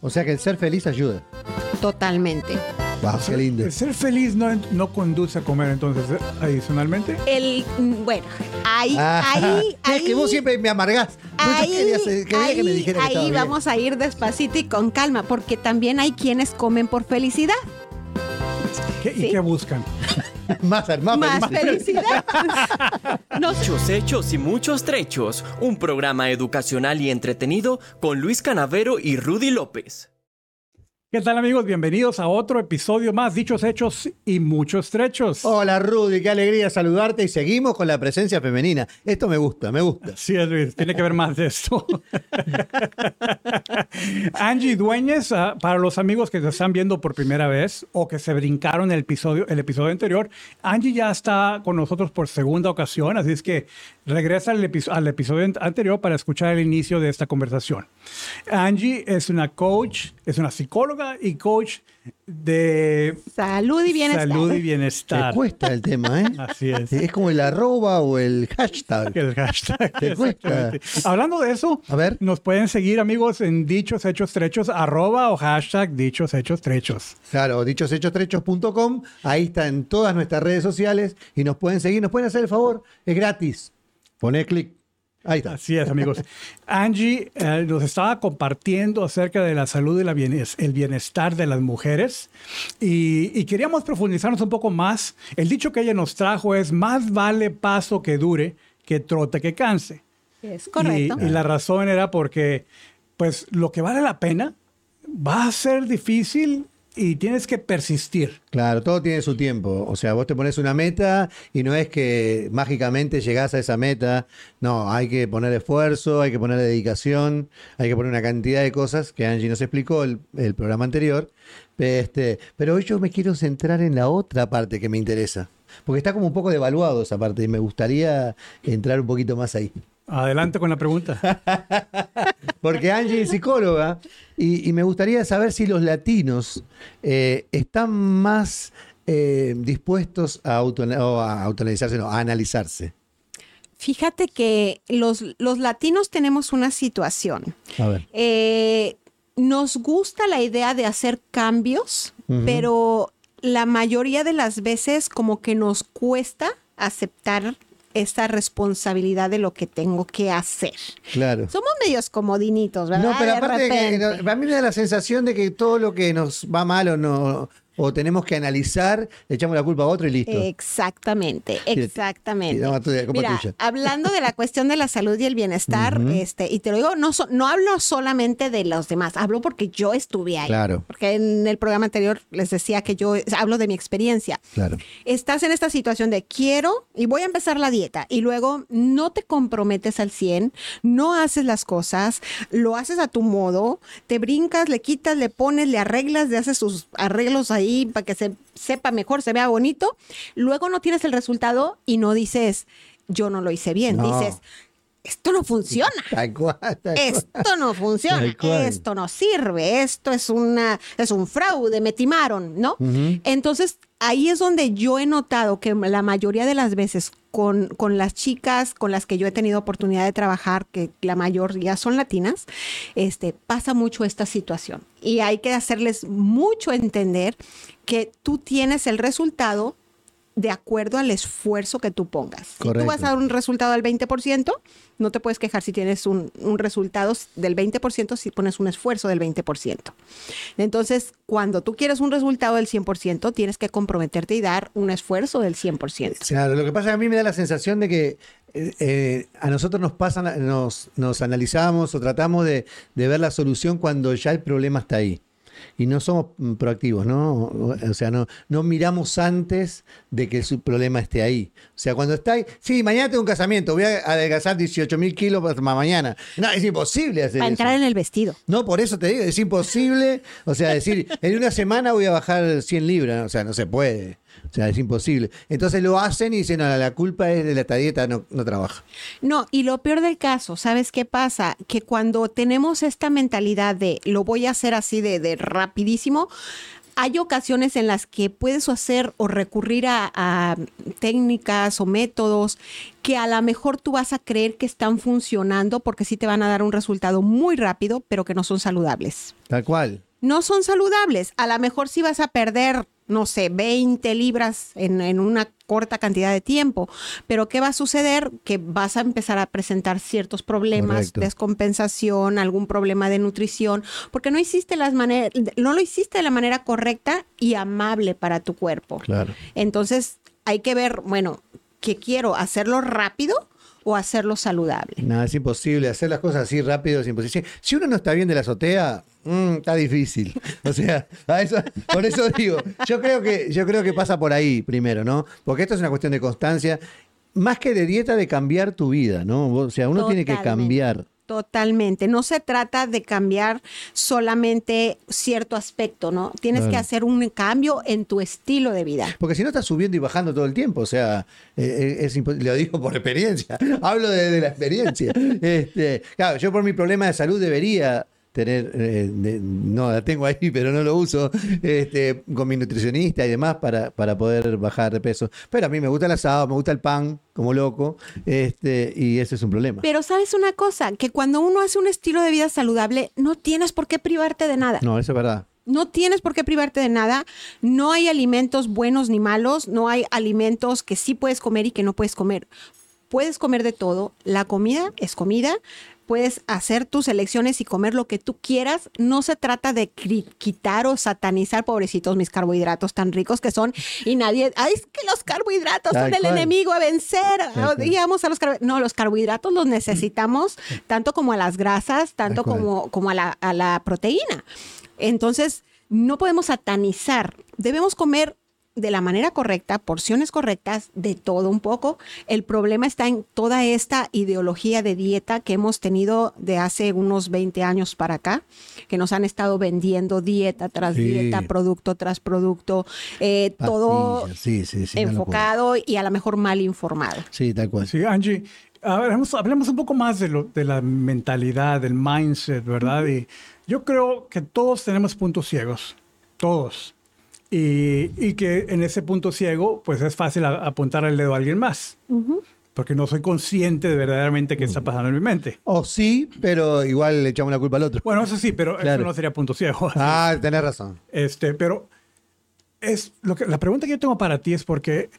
O sea que el ser feliz ayuda. Totalmente. Wow, qué lindo. El ser feliz no, no conduce a comer, entonces, eh, adicionalmente. El, bueno, ahí, Ah, ahí, es ahí. que vos siempre me amargás. Ahí, quería, ser- quería que me ahí, que ahí estaba bien. vamos a ir despacito y con calma, porque también hay quienes comen por felicidad. ¿Qué- ¿Y Sí. qué buscan? Más, más, Más feliz. felicidad. No. Muchos hechos y muchos trechos. Un programa educacional y entretenido con Luis Canavero y Rudy López. ¿Qué tal amigos? Bienvenidos a otro episodio más, dichos hechos y muchos trechos. Hola Rudy, qué alegría saludarte y seguimos con la presencia femenina. Esto me gusta, me gusta. Sí, Luis, tiene que ver más de esto. Angie Dueñez, ah, para los amigos que se están viendo por primera vez o que se brincaron el episodio, el episodio anterior, Angie ya está con nosotros por segunda ocasión, así es que regresa al, episo- al episodio an- anterior para escuchar el inicio de esta conversación. Angie es una coach, es una psicóloga y coach de Salud y bienestar. salud y Te bienestar. cuesta el tema, ¿eh? Así es. Es como el arroba o el hashtag. El hashtag. Te cuesta. Hablando de eso, A ver. nos pueden seguir amigos en dichos hechos trechos, arroba o hashtag dichos hechos trechos. Claro, dichoshechos.com, ahí está en todas nuestras redes sociales y nos pueden seguir, nos pueden hacer el favor, es gratis. Poné clic. Ahí está. Así es, amigos. Angie eh, nos estaba compartiendo acerca de la salud y la bienes- el bienestar de las mujeres y, y queríamos profundizarnos un poco más. El dicho que ella nos trajo es, más vale paso que dure que trote que canse. Es correcto. Y, y la razón era porque, pues, lo que vale la pena va a ser difícil y tienes que persistir. Claro, todo tiene su tiempo. O sea, vos te pones una meta y no es que mágicamente llegás a esa meta. No, hay que poner esfuerzo, hay que poner dedicación, hay que poner una cantidad de cosas que Angie nos explicó el, el programa anterior. Este, pero hoy yo me quiero centrar en la otra parte que me interesa. Porque está como un poco devaluado esa parte y me gustaría entrar un poquito más ahí. Adelante con la pregunta. Porque Angie es psicóloga y, y me gustaría saber si los latinos eh, están más eh, dispuestos a, auto, a autoanalizarse, no, a analizarse. Fíjate que los, los latinos tenemos una situación. A ver. Eh, nos gusta la idea de hacer cambios, pero la mayoría de las veces como que nos cuesta aceptar esa responsabilidad de lo que tengo que hacer. Claro. Somos medios comodinitos, ¿verdad? No, pero De aparte, de que, no, a mí me da la sensación de que todo lo que nos va mal o no o tenemos que analizar, le echamos la culpa a otro y listo. Exactamente, exactamente. Mira, hablando de la cuestión de la salud y el bienestar, este, y te lo digo, no, so- no hablo solamente de los demás, hablo porque yo estuve ahí. Claro. Porque en el programa anterior les decía que yo hablo de mi experiencia. Claro. Estás en esta situación de quiero y voy a empezar la dieta y luego no te comprometes al 100, no haces las cosas, lo haces a tu modo, te brincas, le quitas, le pones, le arreglas, le haces sus arreglos ahí para que se sepa mejor, se vea bonito, luego no tienes el resultado y no dices yo no lo hice bien, No. dices esto no funciona. Tal cual, tal cual. Esto no funciona, Tal cual. esto no sirve, esto es una es un fraude, me timaron, ¿no? Entonces, ahí es donde yo he notado que la mayoría de las veces con, con las chicas con las que yo he tenido oportunidad de trabajar, que la mayoría son latinas, este, pasa mucho esta situación. Y hay que hacerles mucho entender que tú tienes el resultado de acuerdo al esfuerzo que tú pongas. Si tú vas a dar un resultado del 20%, no te puedes quejar si tienes un, un resultado del 20% si pones un esfuerzo del 20%. Entonces, cuando tú quieres un resultado del 100%, tienes que comprometerte y dar un esfuerzo del 100%. Claro, lo que pasa es que a mí me da la sensación de que eh, eh, a nosotros nos pasa, nos, nos analizamos o tratamos de, de ver la solución cuando ya el problema está ahí. Y no somos mm, proactivos, ¿no? O o sea, no, no miramos antes de que su problema esté ahí. O sea, cuando está ahí, sí, mañana tengo un casamiento, voy a adelgazar 18 mil kilos para mañana. No, es imposible hacer Para eso. entrar en el vestido. No, por eso te digo, es imposible. O sea, decir, en una semana voy a bajar 100 libras. O sea, no se puede. O sea, es imposible. Entonces lo hacen y dicen, no, la culpa es de la dieta, no, no trabaja. No, y lo peor del caso, ¿sabes qué pasa? Que cuando tenemos esta mentalidad de lo voy a hacer así de, de rapidísimo, hay ocasiones en las que puedes hacer o recurrir a, a técnicas o métodos que a lo mejor tú vas a creer que están funcionando porque sí te van a dar un resultado muy rápido, pero que no son saludables. Tal cual. No son saludables. A lo mejor sí vas a perder, no sé, 20 libras en, en una corta cantidad de tiempo, pero ¿qué va a suceder? Que vas a empezar a presentar ciertos problemas, Correcto. descompensación, algún problema de nutrición, porque no hiciste las maneras, no lo hiciste de la manera correcta y amable para tu cuerpo. Claro. Entonces, hay que ver, bueno, ¿qué quiero? ¿Hacerlo rápido o hacerlo saludable? No, es imposible. Hacer las cosas así rápido es imposible. Si uno no está bien de la azotea, mm, está difícil. O sea, a eso- por eso digo, yo creo, que, yo creo que pasa por ahí primero, ¿no? Porque esto es una cuestión de constancia. Más que de dieta, de cambiar tu vida, ¿no? O sea, uno tiene que cambiar. Totalmente. No se trata de cambiar solamente cierto aspecto, ¿no? Tienes que hacer un cambio en tu estilo de vida. Porque si no estás subiendo y bajando todo el tiempo, o sea, eh, eh, es imposible. Lo digo por experiencia, hablo de, de la experiencia. Este, claro, yo por mi problema de salud debería tener, eh, de- no la tengo ahí, pero no lo uso, este, con mi nutricionista y demás para, para poder bajar de peso. Pero a mí me gusta el asado, me gusta el pan, como loco, este, y ese es un problema. Pero sabes una cosa, que cuando uno hace un estilo de vida saludable, no tienes por qué privarte de nada. No, eso es verdad. No tienes por qué privarte de nada. No hay alimentos buenos ni malos. No hay alimentos que sí puedes comer y que no puedes comer. Puedes comer de todo. La comida es comida. Puedes hacer tus elecciones y comer lo que tú quieras. No se trata de quitar o satanizar, pobrecitos, mis carbohidratos tan ricos que son. Y nadie, ay, es que los carbohidratos Tal son el enemigo a vencer. Odiamos a los carbohidratos. No, los carbohidratos los necesitamos tanto como a las grasas, tanto como, como a, la, a la proteína. Entonces, no podemos satanizar. Debemos comer de la manera correcta, porciones correctas, de todo un poco. El problema está en toda esta ideología de dieta que hemos tenido de hace unos 20 años para acá, que nos han estado vendiendo dieta tras Sí. dieta, producto tras producto, eh, todo sí, sí, enfocado y a lo mejor mal informado. Sí, tal cual. Sí, Angie, hablemos, hablemos un poco más de, lo, de la mentalidad, del mindset, ¿verdad? Y yo creo que todos tenemos puntos ciegos, todos. Y, y que en ese punto ciego, pues es fácil a- apuntar el dedo a alguien más, porque no soy consciente de verdaderamente qué está pasando en mi mente. O sí, pero igual le echamos la culpa al otro. Bueno, eso sí, pero Claro. eso no sería punto ciego. Ah, tenés razón. Este, pero es lo que la pregunta que yo tengo para ti es porque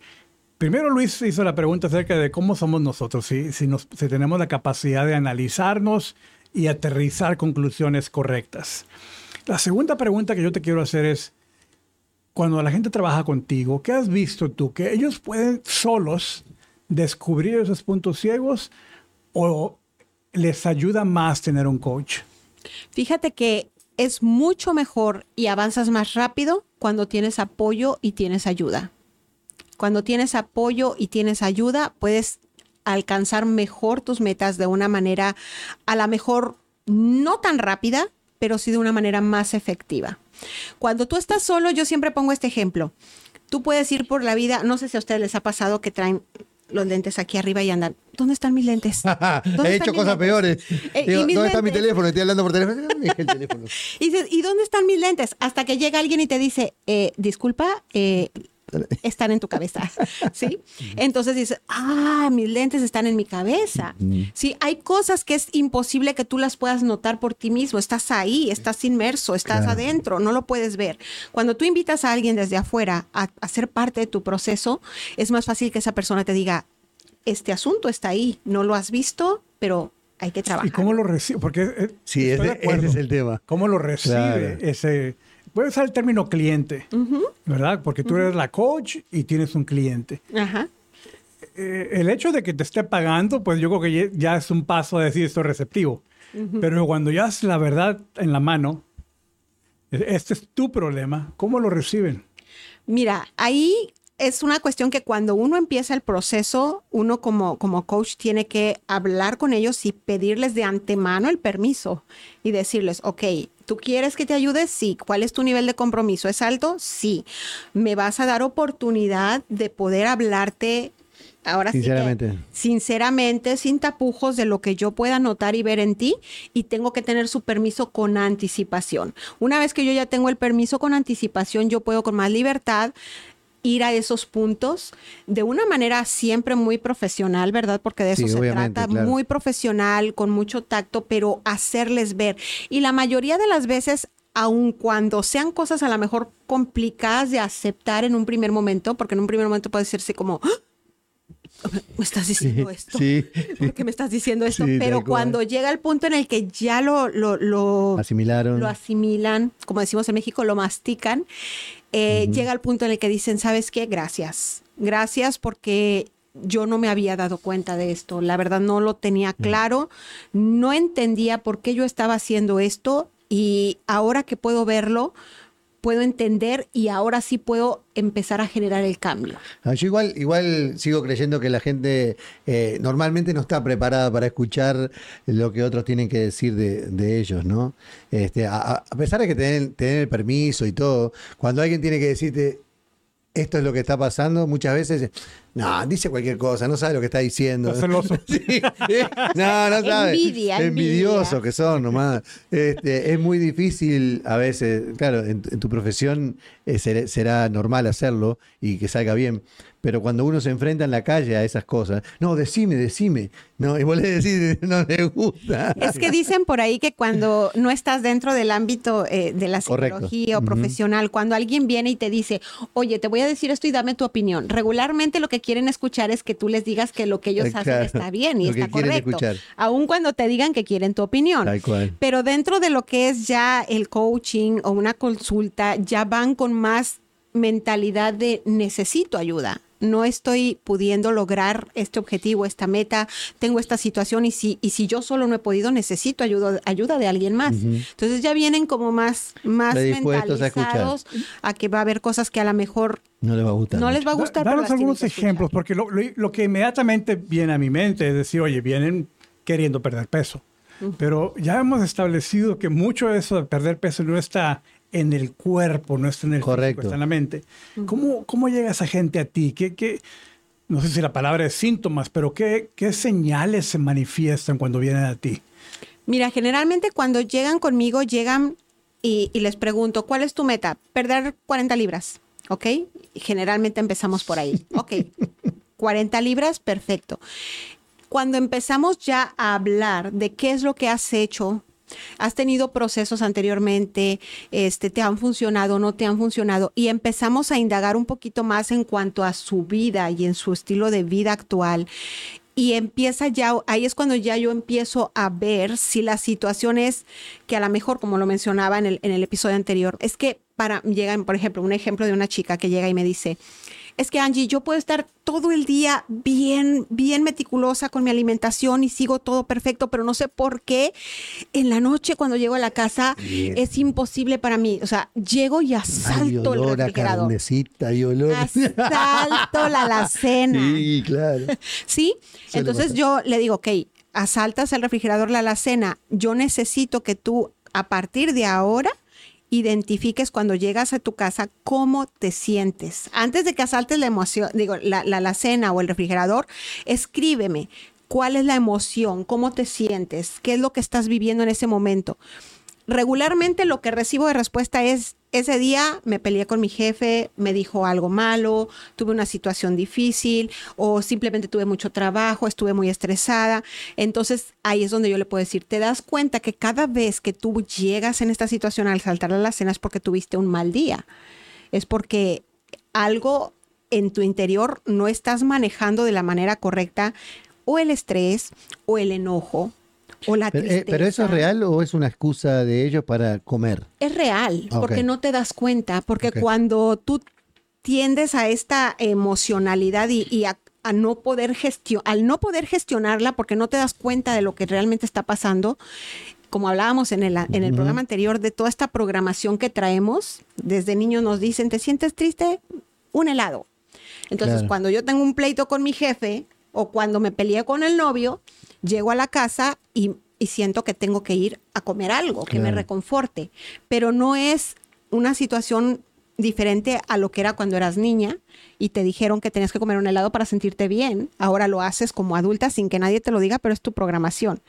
primero Luis hizo la pregunta acerca de cómo somos nosotros, si, si, nos, si tenemos la capacidad de analizarnos y aterrizar conclusiones correctas. La segunda pregunta que yo te quiero hacer es, cuando la gente trabaja contigo, ¿qué has visto tú? ¿Que ellos pueden solos descubrir esos puntos ciegos o les ayuda más tener un coach? Fíjate que es mucho mejor y avanzas más rápido cuando tienes apoyo y tienes ayuda. Cuando tienes apoyo y tienes ayuda, puedes alcanzar mejor tus metas de una manera, a lo mejor no tan rápida, pero sí de una manera más efectiva. Cuando tú estás solo, yo siempre pongo este ejemplo. Tú puedes ir por la vida, no sé si a ustedes les ha pasado que traen los lentes aquí arriba y andan, ¿dónde están mis lentes? ¿Dónde He hecho cosas lentes? peores. Eh, Digo, ¿y mis ¿Dónde está mi teléfono? Estoy hablando por teléfono. ¿Dónde dejé el teléfono? Y dices, ¿y dónde están mis lentes? Hasta que llega alguien y te dice, eh, disculpa, eh, están en tu cabeza, ¿sí? Entonces dices, ah, mis lentes están en mi cabeza. Sí, hay cosas que es imposible que tú las puedas notar por ti mismo. Estás ahí, estás inmerso, estás Claro. adentro, no lo puedes ver. Cuando tú invitas a alguien desde afuera a, a ser parte de tu proceso, es más fácil que esa persona te diga, este asunto está ahí, no lo has visto, pero hay que trabajar. ¿Y cómo lo recibe? Porque eh, Sí, ese, es el tema. ¿Cómo lo recibe Claro. ese? Voy a usar el término cliente, ¿verdad? Porque tú eres la coach y tienes un cliente. Ajá. Eh, el hecho de que te esté pagando, pues yo creo que ya- es un paso a decir esto es receptivo. Pero cuando ya es la verdad en la mano, e- este es tu problema, ¿cómo lo reciben? Mira, ahí es una cuestión que cuando uno empieza el proceso, uno como, como coach tiene que hablar con ellos y pedirles de antemano el permiso y decirles, ok, ¿tú quieres que te ayude? Sí. ¿Cuál es tu nivel de compromiso? ¿Es alto? Sí. ¿Me vas a dar oportunidad de poder hablarte Ahora Sinceramente. sí que, sinceramente, sin tapujos de lo que yo pueda notar y ver en ti, y tengo que tener su permiso con anticipación. Una vez que yo ya tengo el permiso con anticipación, yo puedo con más libertad ir a esos puntos de una manera siempre muy profesional, ¿verdad? Porque de eso Sí, se trata, claro. muy profesional, con mucho tacto, pero hacerles ver. Y la mayoría de las veces, aun cuando sean cosas a lo mejor complicadas de aceptar en un primer momento, porque en un primer momento puede decirse como, "¡Ah! me estás diciendo esto. sí, ¿Por qué me estás diciendo esto? Sí, Pero cuando llega el punto en el que ya lo, lo, lo, Asimilaron. lo asimilan, como decimos en México, lo mastican, eh, llega el punto en el que dicen, ¿sabes qué? Gracias. Gracias porque yo no me había dado cuenta de esto. La verdad no lo tenía claro. No entendía por qué yo estaba haciendo esto y ahora que puedo verlo, puedo entender y ahora sí puedo empezar a generar el cambio. Ah, Yo igual, igual sigo creyendo que la gente eh, normalmente no está preparada para escuchar lo que otros tienen que decir de, de ellos, ¿no? Este, a, a- pesar de que te den el permiso y todo, cuando alguien tiene que decirte esto es lo que está pasando, muchas veces, no, dice cualquier cosa, no sabe lo que está diciendo. Celoso. Sí, eh, no, no sabe. Envidia, Envidiosos envidia. que son nomás. Este, es muy difícil a veces, claro, en, en tu profesión eh, ser- será normal hacerlo y que salga bien, pero cuando uno se enfrenta en la calle a esas cosas, no, decime, decime, no, y vos le decís, no le gusta. Es que dicen por ahí que cuando no estás dentro del ámbito eh, de la Correcto. psicología o profesional, cuando alguien viene y te dice, oye, te voy a decir esto y dame tu opinión, regularmente lo que quieren escuchar es que tú les digas que lo que ellos Eh, hacen está bien y está correcto, escuchar. aun cuando te digan que quieren tu opinión. Tal cual. Pero dentro de lo que es ya el coaching o una consulta, ya van con más mentalidad de necesito ayuda. No estoy pudiendo lograr este objetivo, esta meta, tengo esta situación y si, y si yo solo no he podido, necesito ayuda, ayuda de alguien más. Entonces ya vienen como más, más a mentalizados a, que va a haber cosas que a lo mejor No le va a gustar. no mucho. les va a gustar. Danos algunos ejemplos, porque lo, lo- lo que inmediatamente viene a mi mente es decir, oye, vienen queriendo perder peso. Pero ya hemos establecido que mucho de eso de perder peso no está en el cuerpo, no está en el Correcto. físico, está en la mente. ¿Cómo, ¿Cómo llega esa gente a ti? ¿Qué, qué, no sé si la palabra es síntomas, pero qué, qué señales se manifiestan cuando vienen a ti? Mira, generalmente cuando llegan conmigo, llegan y, y les pregunto, ¿cuál es tu meta? Perder 40 libras, ¿ok? Y Generalmente empezamos por ahí. Ok, 40 libras, perfecto. Cuando empezamos ya a hablar de qué es lo que has hecho, has tenido procesos anteriormente, este, te han funcionado, no te han funcionado, y empezamos a indagar un poquito más en cuanto a su vida y en su estilo de vida actual. Y empieza ya, ahí es cuando ya yo empiezo a ver si la situación es que a lo mejor, como lo mencionaba en el, en el episodio anterior, es que para, llegan, por ejemplo, un ejemplo de una chica que llega y me dice, es que Angie, yo puedo estar todo el día bien, bien meticulosa con mi alimentación y sigo todo perfecto, pero no sé por qué en la noche cuando llego a la casa Bien. es imposible para mí. O sea, llego y Hay asalto el olor a refrigerador. carnecita, hay olor. Asalto la alacena. Sí, claro. ¿Sí? Suele Entonces pasar. yo le digo, ok, asaltas el refrigerador, la alacena. Yo necesito que tú, a partir de ahora, identifiques cuando llegas a tu casa cómo te sientes. Antes de que asaltes la emoción, digo, la, la alacena o el refrigerador, escríbeme cuál es la emoción, cómo te sientes, qué es lo que estás viviendo en ese momento. Regularmente lo que recibo de respuesta es, ese día me peleé con mi jefe, me dijo algo malo, tuve una situación difícil o simplemente tuve mucho trabajo, estuve muy estresada. Entonces ahí es donde yo le puedo decir, te das cuenta que cada vez que tú llegas en esta situación al saltar a la cena es porque tuviste un mal día. Es porque algo en tu interior no estás manejando de la manera correcta o el estrés o el enojo o la Pero, eh. ¿pero eso es real o es una excusa de ellos para comer? Es real, Ah, porque no te das cuenta, porque cuando tú tiendes a esta emocionalidad y, y a, a no poder gestionar, al no poder gestionarla porque no te das cuenta de lo que realmente está pasando, como hablábamos en el, en el programa anterior, de toda esta programación que traemos, desde niños nos dicen, ¿te sientes triste? Un helado. Entonces, Claro. cuando yo tengo un pleito con mi jefe o cuando me peleé con el novio, llego a la casa y, y siento que tengo que ir a comer algo que me reconforte. Pero no es una situación diferente a lo que era cuando eras niña y te dijeron que tenías que comer un helado para sentirte bien. Ahora lo haces como adulta sin que nadie te lo diga, pero es tu programación.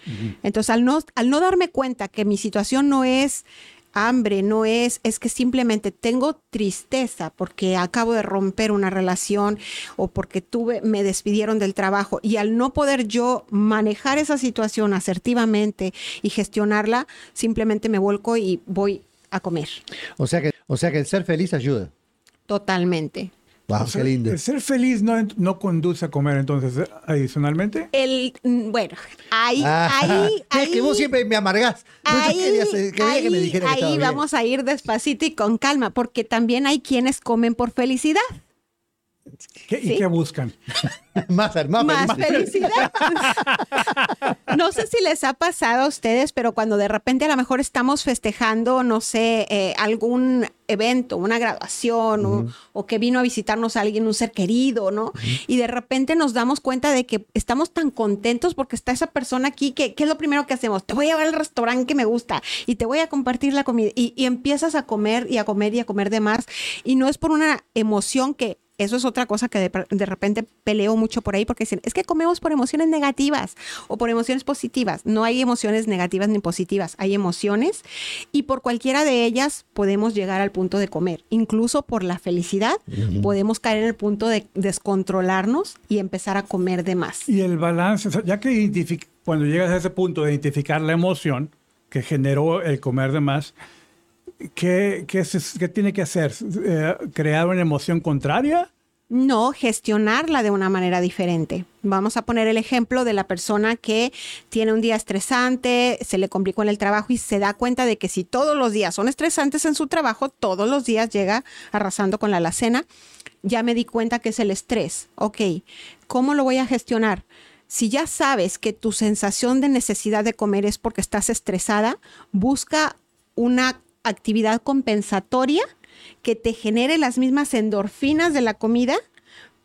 Entonces, al no, al no darme cuenta que mi situación no es hambre, no es, es que simplemente tengo tristeza porque acabo de romper una relación o porque tuve, me despidieron del trabajo y al no poder yo manejar esa situación asertivamente y gestionarla, simplemente me vuelco y voy a comer. O sea que, o sea que el ser feliz ayuda. Totalmente. Wow, qué lindo. El ser feliz no, no conduce a comer, entonces, adicionalmente. El, mm, bueno, ahí, Ah, ahí, es que vos ahí- siempre me amargás. Ahí, quería, ser- quería que me ahí- dijera ahí vamos a ir despacito y con calma, porque también hay quienes comen por felicidad. ¿Qué- ¿Y qué buscan? más, más, Más felicidad. no sé si les ha pasado a ustedes, pero cuando de repente a lo mejor estamos festejando, no sé, eh, algún evento, una graduación o, o que vino a visitarnos alguien, un ser querido, ¿no? Y de repente nos damos cuenta de que estamos tan contentos porque está esa persona aquí que, ¿qué es lo primero que hacemos? Te voy a llevar al restaurante que me gusta y te voy a compartir la comida y, y empiezas a comer y a comer y a comer de más y no es por una emoción que eso es otra cosa que de, de repente peleo mucho por ahí porque dicen, es que comemos por emociones negativas o por emociones positivas. No hay emociones negativas ni positivas, hay emociones y por cualquiera de ellas podemos llegar al punto de comer. Incluso por la felicidad podemos caer en el punto de descontrolarnos y empezar a comer de más. Y el balance, o sea, ya que cuando llegas a ese punto de identificar la emoción que generó el comer de más, ¿qué, qué, se- qué tiene que hacer? Eh, ¿Crear una emoción contraria? No, gestionarla de una manera diferente. Vamos a poner el ejemplo de la persona que tiene un día estresante, se le complicó en el trabajo y se da cuenta de que si todos los días son estresantes en su trabajo, todos los días llega arrasando con la alacena. Ya me di cuenta que es el estrés. Ok, ¿cómo lo voy a gestionar? Si ya sabes que tu sensación de necesidad de comer es porque estás estresada, busca una actividad compensatoria que te genere las mismas endorfinas de la comida,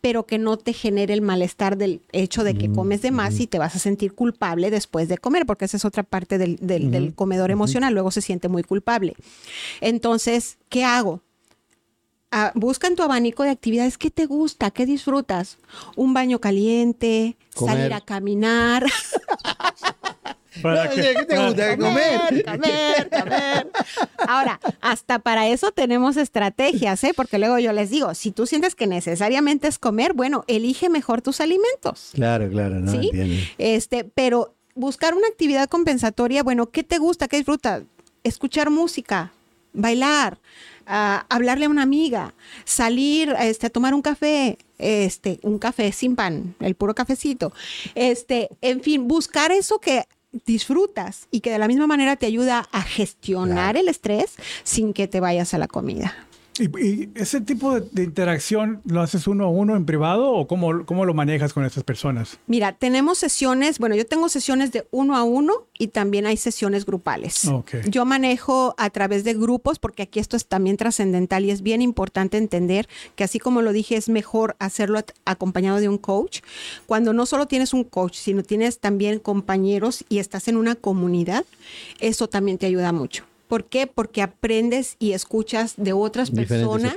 pero que no te genere el malestar del hecho de que comes de más y te vas a sentir culpable después de comer, porque esa es otra parte del, del- del comedor emocional, luego se siente muy culpable. Entonces, ¿qué hago? Ah, busca en tu abanico de actividades qué te gusta, qué disfrutas. Un baño caliente, Comer. salir a caminar. Para No, ¿Qué te gusta? ¿Comer? comer, comer. Ahora, hasta para eso tenemos estrategias, ¿eh? Porque luego yo les digo, si tú sientes que necesariamente es comer, bueno, elige mejor tus alimentos. Claro, claro, no ¿sí? entiendo. Este, pero buscar una actividad compensatoria, bueno, ¿qué te gusta? ¿Qué disfrutas? Escuchar música, bailar, ah, hablarle a una amiga, salir este, a tomar un café, este, un café sin pan, el puro cafecito. Este, en fin, buscar eso que disfrutas y que de la misma manera te ayuda a gestionar el estrés sin que te vayas a la comida. ¿Y, y ese tipo de, de interacción lo haces uno a uno en privado o cómo, cómo lo manejas con esas personas? Mira, tenemos sesiones, bueno, yo tengo sesiones de uno a uno y también hay sesiones grupales. Yo manejo a través de grupos porque aquí esto es también trascendental y es bien importante entender que así como lo dije, es mejor hacerlo acompañado de un coach. Cuando no solo tienes un coach, sino tienes también compañeros y estás en una comunidad, eso también te ayuda mucho. ¿Por qué? Porque aprendes y escuchas de otras Diferentes personas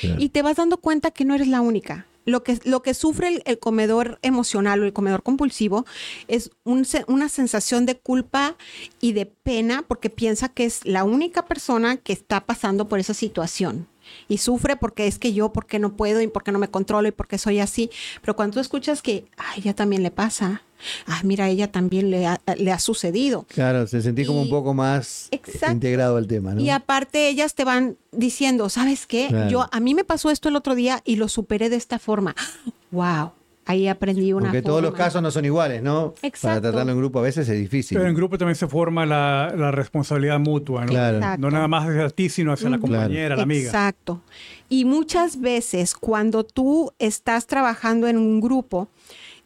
claro. y te vas dando cuenta que no eres la única. Lo que, lo que sufre el, el comedor emocional o el comedor compulsivo es un una sensación de culpa y de pena porque piensa que es la única persona que está pasando por esa situación. Y sufre porque es que yo, porque no puedo y porque no me controlo y porque soy así. Pero cuando tú escuchas que a ella también le pasa, ah, mira, a ella también le ha, le ha sucedido. Claro, se sentí como un poco más Exacto. integrado al tema, ¿no? Y aparte ellas te van diciendo, ¿sabes qué? Claro. Yo a mí me pasó esto el otro día y lo superé de esta forma. Wow, ahí aprendí una Porque todos los forma. casos no son iguales, ¿no? Para Exacto. tratarlo en grupo a veces es difícil. Pero en grupo también se forma la, la responsabilidad mutua, ¿no? Claro. Exacto. No nada más hacia ti, sino hacia la compañera, la amiga. Exacto. Y muchas veces cuando tú estás trabajando en un grupo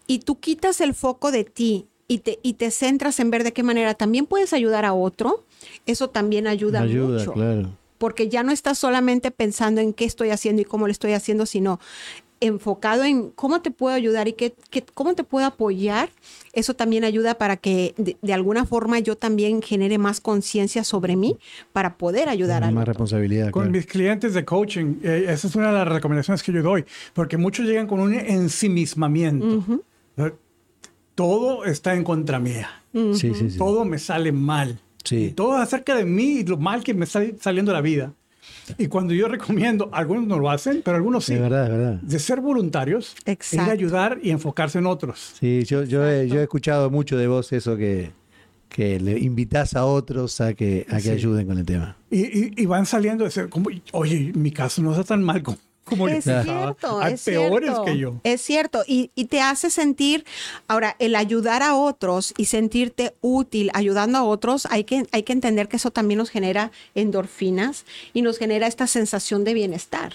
y tú quitas el foco de ti y te, y te centras en ver de qué manera también puedes ayudar a otro, eso también ayuda, Ayuda, mucho. claro. porque ya no estás solamente pensando en qué estoy haciendo y cómo lo estoy haciendo, sino enfocado en cómo te puedo ayudar y qué, qué- cómo te puedo apoyar, eso también ayuda para que de, de alguna forma yo también genere más conciencia sobre mí para poder ayudar a Más responsabilidad. Con claro. mis clientes de coaching, eh, esa es una de las recomendaciones que yo doy, porque muchos llegan con un ensimismamiento. Sea, Todo está en contra mía, Sí, sí, sí. todo me sale mal, Sí. y todo acerca de mí y lo mal que me está saliendo la vida. Y cuando yo recomiendo, algunos no lo hacen, pero algunos sí, Es verdad, es verdad. de ser voluntarios, ir Exacto. a ayudar y enfocarse en otros. Sí, yo, yo, he, yo he escuchado mucho de vos eso que, que le invitas a otros a que, a que Sí. ayuden con el tema. Y, y- y van saliendo de ser como, oye, mi caso no está tan mal como, como Es cierto, Hay es peores cierto. que yo. Es cierto, y, y te hace sentir, ahora, el ayudar a otros y sentirte útil ayudando a otros, hay que, hay que entender que eso también nos genera endorfinas y nos genera esta sensación de bienestar.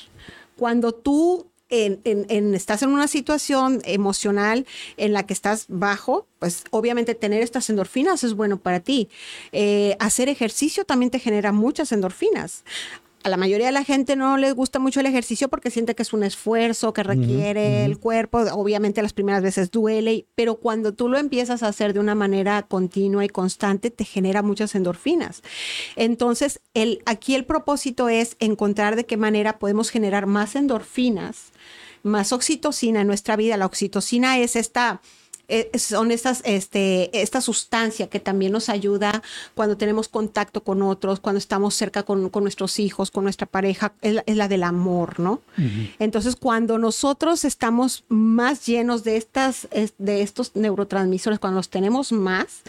Cuando tú en- en- en- estás en una situación emocional en la que estás bajo, pues obviamente tener estas endorfinas es bueno para ti. Eh, hacer ejercicio también te genera muchas endorfinas. A la mayoría de la gente no les gusta mucho el ejercicio porque siente que es un esfuerzo que requiere el cuerpo. Obviamente las primeras veces duele, pero cuando tú lo empiezas a hacer de una manera continua y constante, te genera muchas endorfinas. Entonces, el, aquí el propósito es encontrar de qué manera podemos generar más endorfinas, más oxitocina en nuestra vida. La oxitocina es esta son estas, este, esta sustancia que también nos ayuda cuando tenemos contacto con otros, cuando estamos cerca con, con nuestros hijos, con nuestra pareja, es la, es la del amor, ¿no? Entonces, cuando nosotros estamos más llenos de, estas, es- de estos neurotransmisores, cuando los tenemos más,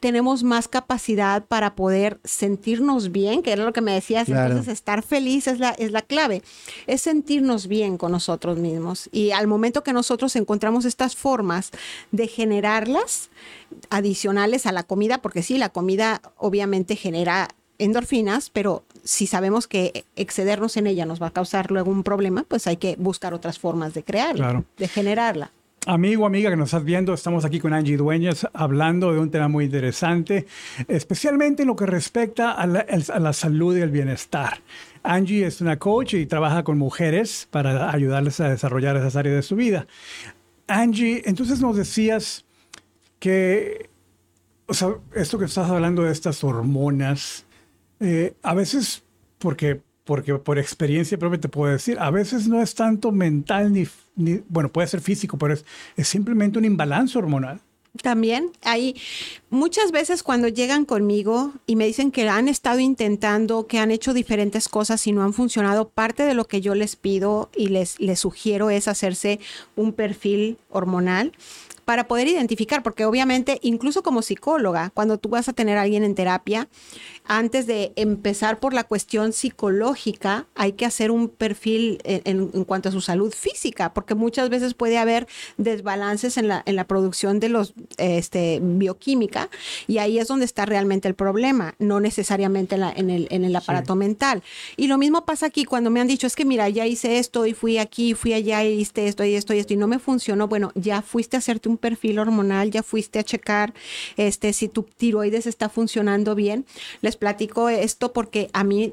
tenemos más capacidad para poder sentirnos bien, que era lo que me decías, Claro. entonces estar feliz es la, es la clave, es sentirnos bien con nosotros mismos. Y al momento que nosotros encontramos estas formas de generarlas adicionales a la comida, porque sí, la comida obviamente genera endorfinas, pero si sabemos que excedernos en ella nos va a causar luego un problema, pues hay que buscar otras formas de crearla, Claro. de generarla. Amigo, amiga que nos estás viendo, estamos aquí con Angie Dueñas hablando de un tema muy interesante, especialmente en lo que respecta a la, salud y el bienestar. Angie es una coach y trabaja con mujeres para ayudarles a desarrollar esas áreas de su vida. Angie, entonces nos decías que, o sea, esto que estás hablando de estas hormonas, eh, a veces, porque, porque por experiencia propia te puedo decir, a veces no es tanto mental ni, ni- bueno, puede ser físico, pero es, es simplemente un imbalance hormonal. También hay muchas veces cuando llegan conmigo y me dicen que han estado intentando, que han hecho diferentes cosas y no han funcionado, parte de lo que yo les pido y les, les sugiero es hacerse un perfil hormonal para poder identificar, porque obviamente incluso como psicóloga, cuando tú vas a tener a alguien en terapia, antes de empezar por la cuestión psicológica, hay que hacer un perfil en, en- en cuanto a su salud física, porque muchas veces puede haber desbalances en la, en la producción de los este, bioquímica y ahí es donde está realmente el problema, no necesariamente en, la- en el, en el aparato mental. Y lo mismo pasa aquí cuando me han dicho, es que mira, ya hice esto y fui aquí, fui allá y hice esto y esto y esto y no me funcionó. Bueno, ya fuiste a hacerte un perfil hormonal, ya fuiste a checar este, si tu tiroides está funcionando bien. Les platico esto porque a mí,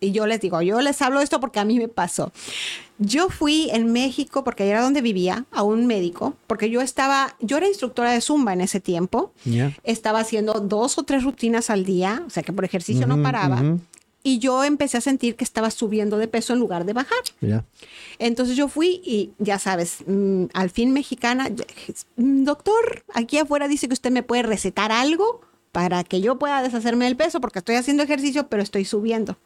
y yo les digo, yo les hablo esto porque a mí me pasó. Yo fui en México, porque ahí era donde vivía, a un médico, porque yo estaba, yo era instructora de Zumba en ese tiempo. Estaba haciendo dos o tres rutinas al día, o sea que por ejercicio no paraba. Y yo empecé a sentir que estaba subiendo de peso en lugar de bajar. Ya. Entonces yo fui y ya sabes, mm, al fin mexicana, "Mm, doctor, aquí afuera dice que usted me puede recetar algo para que yo pueda deshacerme del peso porque estoy haciendo ejercicio, pero estoy subiendo.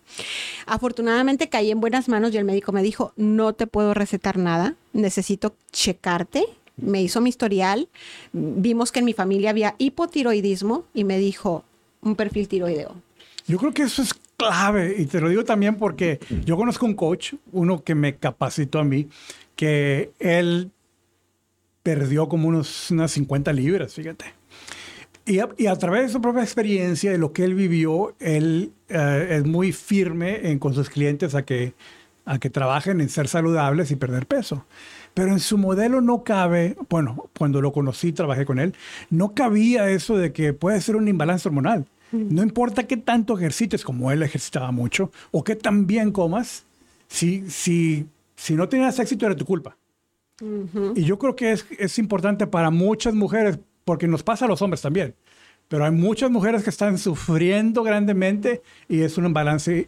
Afortunadamente caí en buenas manos y el médico me dijo, no te puedo recetar nada, necesito checarte. Me hizo mi historial, vimos que en mi familia había hipotiroidismo y me dijo un perfil tiroideo. Yo creo que eso es clave y te lo digo también porque yo conozco un coach, uno que me capacitó a mí, que él perdió como unos, unas 50 libras, fíjate. Y a, y a través de su propia experiencia, de lo que él vivió, él eh, es muy firme en, con sus clientes a que, a que trabajen en ser saludables y perder peso. Pero en su modelo no cabe, bueno, cuando lo conocí, trabajé con él, no cabía eso de que puede ser un imbalance hormonal. No importa qué tanto ejercites, como él ejercitaba mucho, o qué tan bien comas, si, si, si no tenías éxito era tu culpa. Y yo creo que es, es importante para muchas mujeres, porque nos pasa a los hombres también. Pero hay muchas mujeres que están sufriendo grandemente y es un imbalance,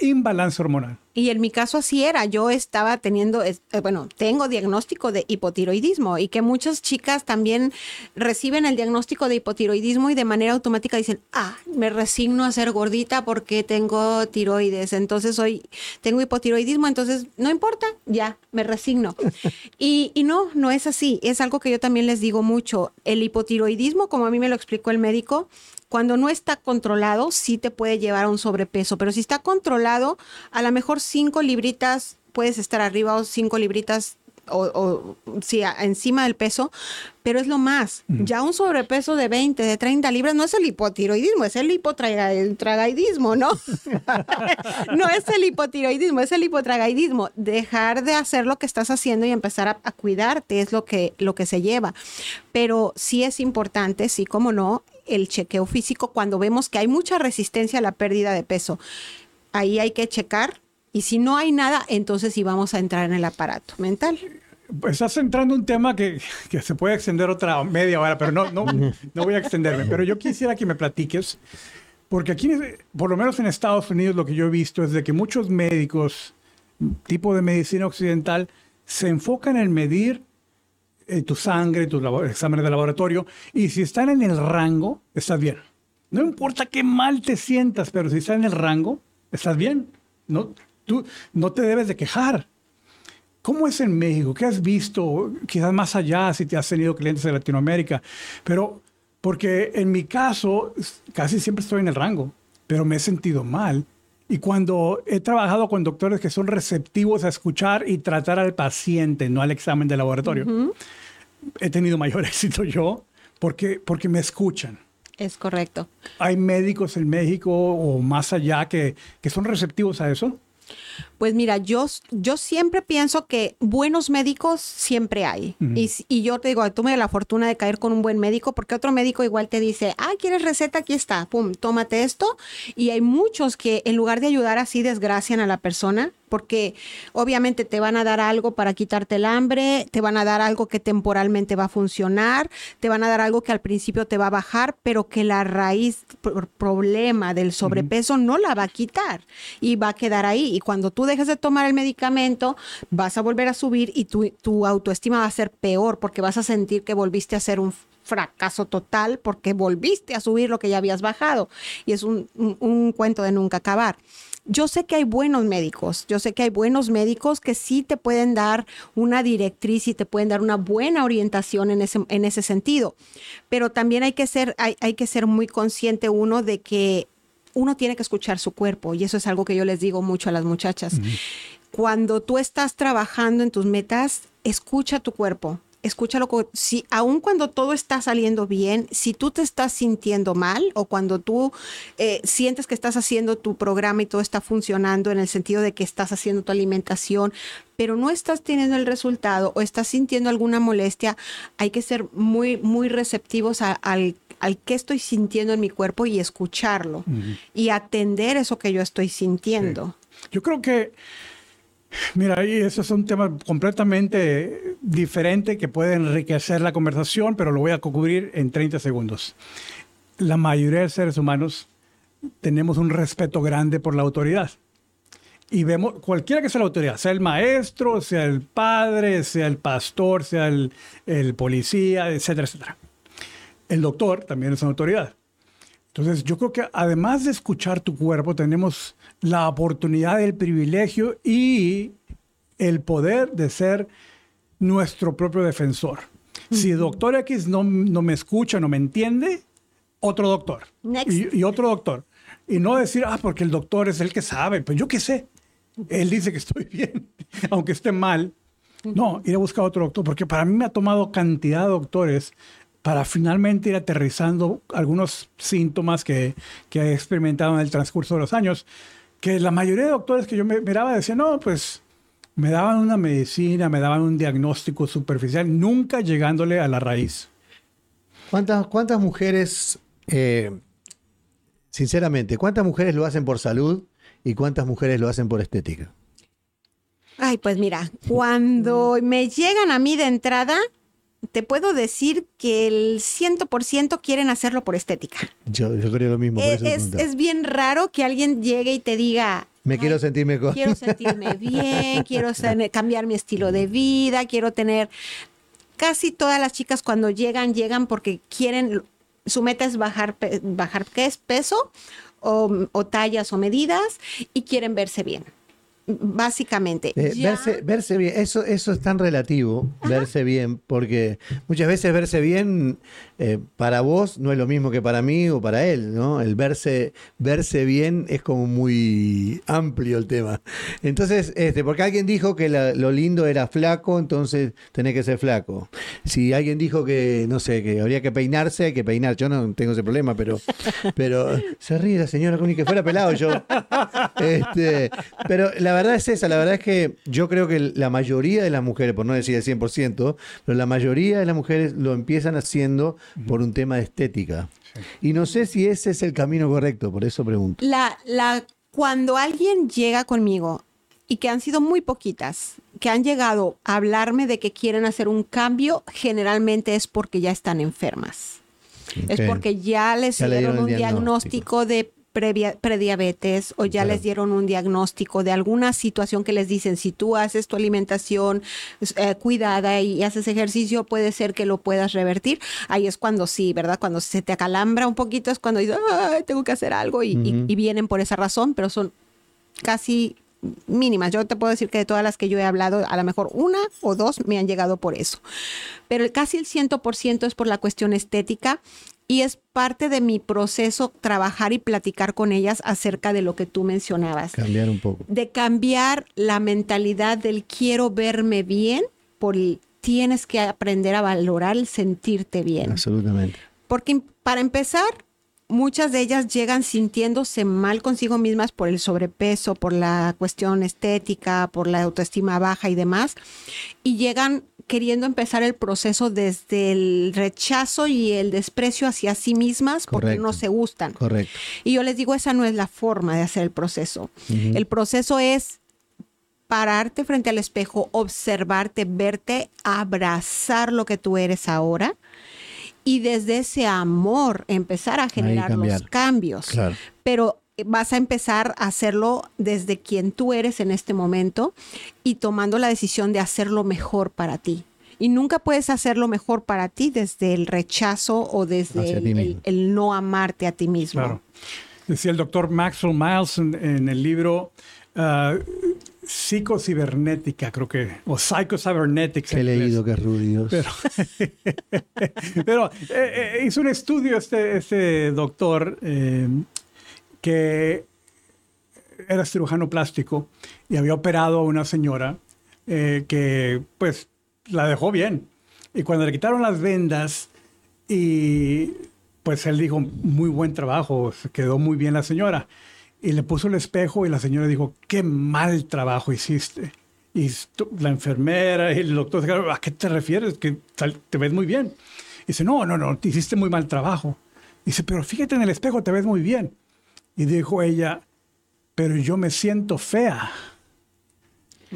imbalance hormonal. Y en mi caso así era, yo estaba teniendo, eh, bueno, tengo diagnóstico de hipotiroidismo y que muchas chicas también reciben el diagnóstico de hipotiroidismo y de manera automática dicen, ah, me resigno a ser gordita porque tengo tiroides, entonces hoy tengo hipotiroidismo, entonces no importa, ya, me resigno. y, y no, no es así, es algo que yo también les digo mucho, el hipotiroidismo, como a mí me lo explicó el médico, cuando no está controlado, sí te puede llevar a un sobrepeso, pero si está controlado, a lo mejor cinco libritas puedes estar arriba o cinco libritas o, sí, encima del peso, pero es lo más. Ya un sobrepeso de 20, de 30 libras no es el hipotiroidismo, es el hipotragaidismo, ¿no? no es el hipotiroidismo, es el hipotragaidismo. Dejar de hacer lo que estás haciendo y empezar a, a, cuidarte es lo que, lo que se lleva. Pero sí es importante, sí, como no, el chequeo físico cuando vemos que hay mucha resistencia a la pérdida de peso. Ahí hay que checar y si no hay nada, entonces sí vamos a entrar en el aparato mental. Pues estás entrando en un tema que, que, se puede extender otra media hora, pero no, no, no voy a extenderme. Pero yo quisiera que me platiques, porque aquí, por lo menos en Estados Unidos, lo que yo he visto es de que muchos médicos, tipo de medicina occidental, se enfocan en medir eh, tu sangre, tus exámenes de laboratorio, y si están en el rango, estás bien. No importa qué mal te sientas, pero si estás en el rango, estás bien. No, tú no te debes de quejar. ¿Cómo es en México? ¿Qué has visto? Quizás más allá, si te has tenido clientes de Latinoamérica. Pero, porque en mi caso, casi siempre estoy en el rango, pero me he sentido mal. Y cuando he trabajado con doctores que son receptivos a escuchar y tratar al paciente, no al examen de laboratorio, he tenido mayor éxito yo porque, porque me escuchan. Es correcto. ¿Hay médicos en México o más allá que, que son receptivos a eso? Pues mira, yo, yo siempre pienso que buenos médicos siempre hay. y, y, yo te digo, tuve la fortuna de caer con un buen médico porque otro médico igual te dice, ah, ¿quieres receta? Aquí está, pum, tómate esto. Y hay muchos que en lugar de ayudar así desgracian a la persona porque obviamente te van a dar algo para quitarte el hambre, te van a dar algo que temporalmente va a funcionar, te van a dar algo que al principio te va a bajar, pero que la raíz problema del sobrepeso no la va a quitar y va a quedar ahí. Y cuando tú dejes de tomar el medicamento, vas a volver a subir y tu, tu autoestima va a ser peor porque vas a sentir que volviste a ser un fracaso total porque volviste a subir lo que ya habías bajado. Y es un, un, un cuento de nunca acabar yo sé que hay buenos médicos, yo sé que hay buenos médicos que sí te pueden dar una directriz y te pueden dar una buena orientación en ese, en ese sentido, pero también hay que, ser, hay, hay que ser muy consciente uno de que uno tiene que escuchar su cuerpo y eso es algo que yo les digo mucho a las muchachas. Cuando tú estás trabajando en tus metas, escucha tu cuerpo escúchalo, si aun cuando todo está saliendo bien, si tú te estás sintiendo mal o cuando tú eh, sientes que estás haciendo tu programa y todo está funcionando en el sentido de que estás haciendo tu alimentación, pero no estás teniendo el resultado o estás sintiendo alguna molestia, hay que ser muy, muy receptivos al al que estoy sintiendo en mi cuerpo y escucharlo y atender eso que yo estoy sintiendo. Yo creo que Mira, y eso es un tema completamente diferente que puede enriquecer la conversación, pero lo voy a cubrir en 30 segundos. La mayoría de seres humanos tenemos un respeto grande por la autoridad. Y vemos, cualquiera que sea la autoridad, sea el maestro, sea el padre, sea el pastor, sea el, el policía, etcétera, etcétera. El doctor también es una autoridad. Entonces, yo creo que además de escuchar tu cuerpo, tenemos la oportunidad, el privilegio y el poder de ser nuestro propio defensor. Si doctor X no, no, me escucha, no me entiende, otro doctor. Y, y, otro doctor. Y no decir, ah, porque el doctor es el que sabe. Pues yo qué sé. Él dice que estoy bien, aunque esté mal. No, ir a buscar otro doctor, porque para mí me ha tomado cantidad de doctores para finalmente ir aterrizando algunos síntomas que, que he experimentado en el transcurso de los años que la mayoría de doctores que yo me miraba decían, no, pues me daban una medicina, me daban un diagnóstico superficial, nunca llegándole a la raíz. ¿Cuántas, cuántas mujeres, eh, sinceramente, cuántas mujeres lo hacen por salud y cuántas mujeres lo hacen por estética? Ay, pues mira, cuando me llegan a mí de entrada, te puedo decir que el 100% quieren hacerlo por estética. Yo, yo creo lo mismo. Eh, Es, es bien raro que alguien llegue y te diga, Me "Ay, quiero sentir mejor. quiero sentirme bien, quiero cambiar mi estilo de vida, quiero tener... Casi todas las chicas cuando llegan, llegan porque quieren, su meta es bajar, bajar ¿qué es? Peso o, o tallas o medidas y quieren verse bien. Básicamente. Eh, Ya- verse, verse bien, eso, eso es tan relativo, verse bien, porque muchas veces verse bien eh, para vos no es lo mismo que para mí o para él, ¿no? El verse, verse bien es como muy amplio el tema. Entonces, este, porque alguien dijo que la- lo lindo era flaco, entonces tenés que ser flaco. Si alguien dijo que, no sé, que habría que peinarse, hay que peinar. Yo no tengo ese problema, pero, pero se ríe la señora como ni que fuera pelado yo. Este, pero la verdad es esa, la verdad es que yo creo que la mayoría de las mujeres, por no decir el 100%, pero la mayoría de las mujeres lo empiezan haciendo por un tema de estética. Y no sé si ese es el camino correcto, por eso pregunto. La, la, cuando alguien llega conmigo y que han sido muy poquitas, que han llegado a hablarme de que quieren hacer un cambio, generalmente es porque ya están enfermas. Es porque ya les Ya le dieron dieron un diagnóstico de previa- prediabetes o ya Claro. les dieron un diagnóstico de alguna situación que les dicen, si tú haces tu alimentación eh, cuidada y haces ejercicio, puede ser que lo puedas revertir. Ahí es cuando sí, ¿verdad? Cuando se te acalambra un poquito es cuando dices, "Ay, tengo que hacer algo y, y- vienen por esa razón, pero son casi mínimas. Yo te puedo decir que de todas las que yo he hablado, a lo mejor una o dos me han llegado por eso. Pero casi el 100% es por la cuestión estética y es parte de mi proceso trabajar y platicar con ellas acerca de lo que tú mencionabas. Cambiar un poco. De cambiar la mentalidad del quiero verme bien por el tienes que aprender a valorar el sentirte bien. Absolutamente. Porque para empezar, muchas de ellas llegan sintiéndose mal consigo mismas por el sobrepeso, por la cuestión estética, por la autoestima baja y demás, y llegan queriendo empezar el proceso desde el rechazo y el desprecio hacia sí mismas porque no se gustan. Correcto. Y yo les digo, esa no es la forma de hacer el proceso. El proceso es pararte frente al espejo, observarte, verte, abrazar lo que tú eres ahora y desde ese amor empezar a generar los cambios. Claro. Pero vas a empezar a hacerlo desde quien tú eres en este momento y tomando la decisión de hacerlo mejor para ti. Y nunca puedes hacerlo mejor para ti desde el rechazo o desde el, no amarte a ti mismo. Claro. Decía el doctor Maxwell Miles en, en el libro ah, Psicocibernética, creo que, o Psychocybernetics. Inglés. leído que es. Pero, pero eh, eh, hizo un estudio este, este doctor eh, que era cirujano plástico y había operado a una señora eh, que pues la dejó bien. Y cuando le quitaron las vendas y pues él dijo, muy buen trabajo, quedó muy bien la señora. Y le puso el espejo y la señora dijo, qué mal trabajo hiciste. Y la enfermera y el doctor quedaron, ¿a qué te refieres? Que te ves muy bien. dice, no, no, no, te hiciste muy mal trabajo. dice, pero fíjate en el espejo, te ves muy bien. Y dijo ella, pero yo me siento fea,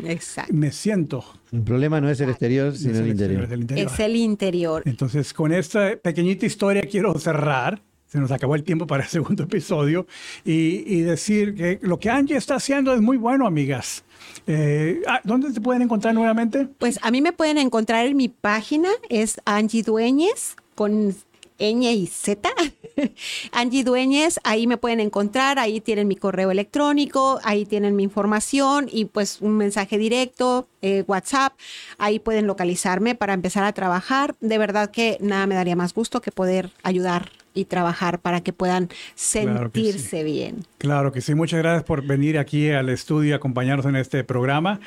Exacto. me siento. El problema no es el exterior, sino Es el el interior. exterior del interior. Es el interior. Entonces, con esta pequeñita historia quiero cerrar. Se nos acabó el tiempo para el segundo episodio y, decir que lo que Angie está haciendo es muy bueno, amigas. Eh, ah, ¿Dónde te pueden encontrar nuevamente? Pues a mí me pueden encontrar en mi página, es Angie Dueñez con ñ y z. Angie Dueñez, ahí me pueden encontrar, ahí tienen mi correo electrónico, ahí tienen mi información y pues un mensaje directo, eh, WhatsApp, ahí pueden localizarme para empezar a trabajar. De verdad que nada me daría más gusto que poder ayudar y trabajar para que puedan Claro que sí. sentirse bien. Claro que sí. Muchas gracias por venir aquí al estudio y acompañarnos en este programa.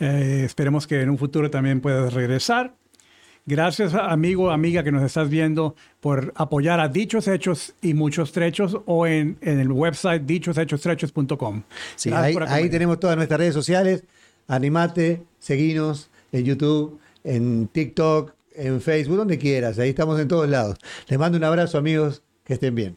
Eh, esperemos que en un futuro también puedas regresar. Gracias, amigo, amiga que nos estás viendo, por apoyar a Dichos Hechos y Muchos Trechos o en, en el website dichoshechos.com. Sí, ahí, ahí tenemos todas nuestras redes sociales. Animate, seguinos en YouTube, en TikTok, en Facebook, donde quieras. Ahí estamos en todos lados. Les mando un abrazo, amigos. Que estén bien.